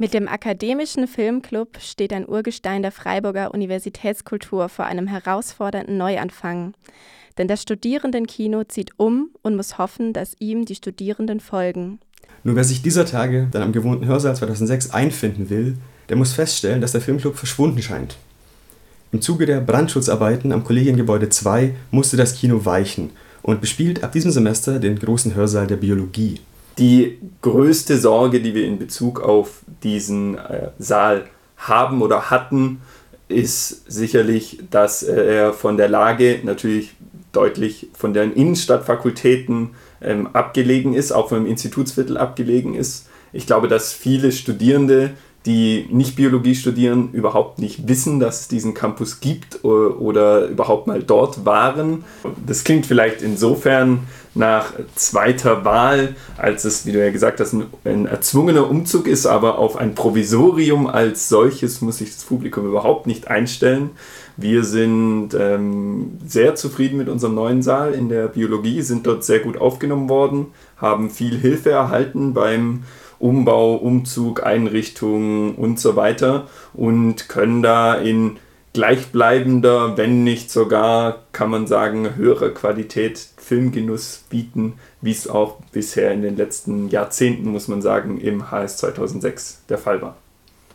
Mit dem Akademischen Filmclub steht ein Urgestein der Freiburger Universitätskultur vor einem herausfordernden Neuanfang. Denn das Studierendenkino zieht um und muss hoffen, dass ihm die Studierenden folgen. Nur wer sich dieser Tage dann am gewohnten Hörsaal 2006 einfinden will, der muss feststellen, dass der Filmclub verschwunden scheint. Im Zuge der Brandschutzarbeiten am Kollegiengebäude 2 musste das Kino weichen und bespielt ab diesem Semester den großen Hörsaal der Biologie. Die größte Sorge, die wir in Bezug auf diesen äh, Saal haben oder hatten, ist sicherlich, dass äh, er von der Lage natürlich deutlich von den Innenstadtfakultäten ähm, abgelegen ist, auch vom Institutsviertel abgelegen ist. Ich glaube, dass viele Studierende die nicht Biologie studieren, überhaupt nicht wissen, dass es diesen Campus gibt oder überhaupt mal dort waren. Das klingt vielleicht insofern nach zweiter Wahl, als es, wie du ja gesagt hast, ein, erzwungener Umzug ist, aber auf ein Provisorium als solches muss sich das Publikum überhaupt nicht einstellen. Wir sind ähm, sehr zufrieden mit unserem neuen Saal in der Biologie, sind dort sehr gut aufgenommen worden, haben viel Hilfe erhalten beim Umbau, Umzug, Einrichtung und so weiter und können da in gleichbleibender, wenn nicht sogar, kann man sagen, höherer Qualität Filmgenuss bieten, wie es auch bisher in den letzten Jahrzehnten, muss man sagen, im HS 2006 der Fall war.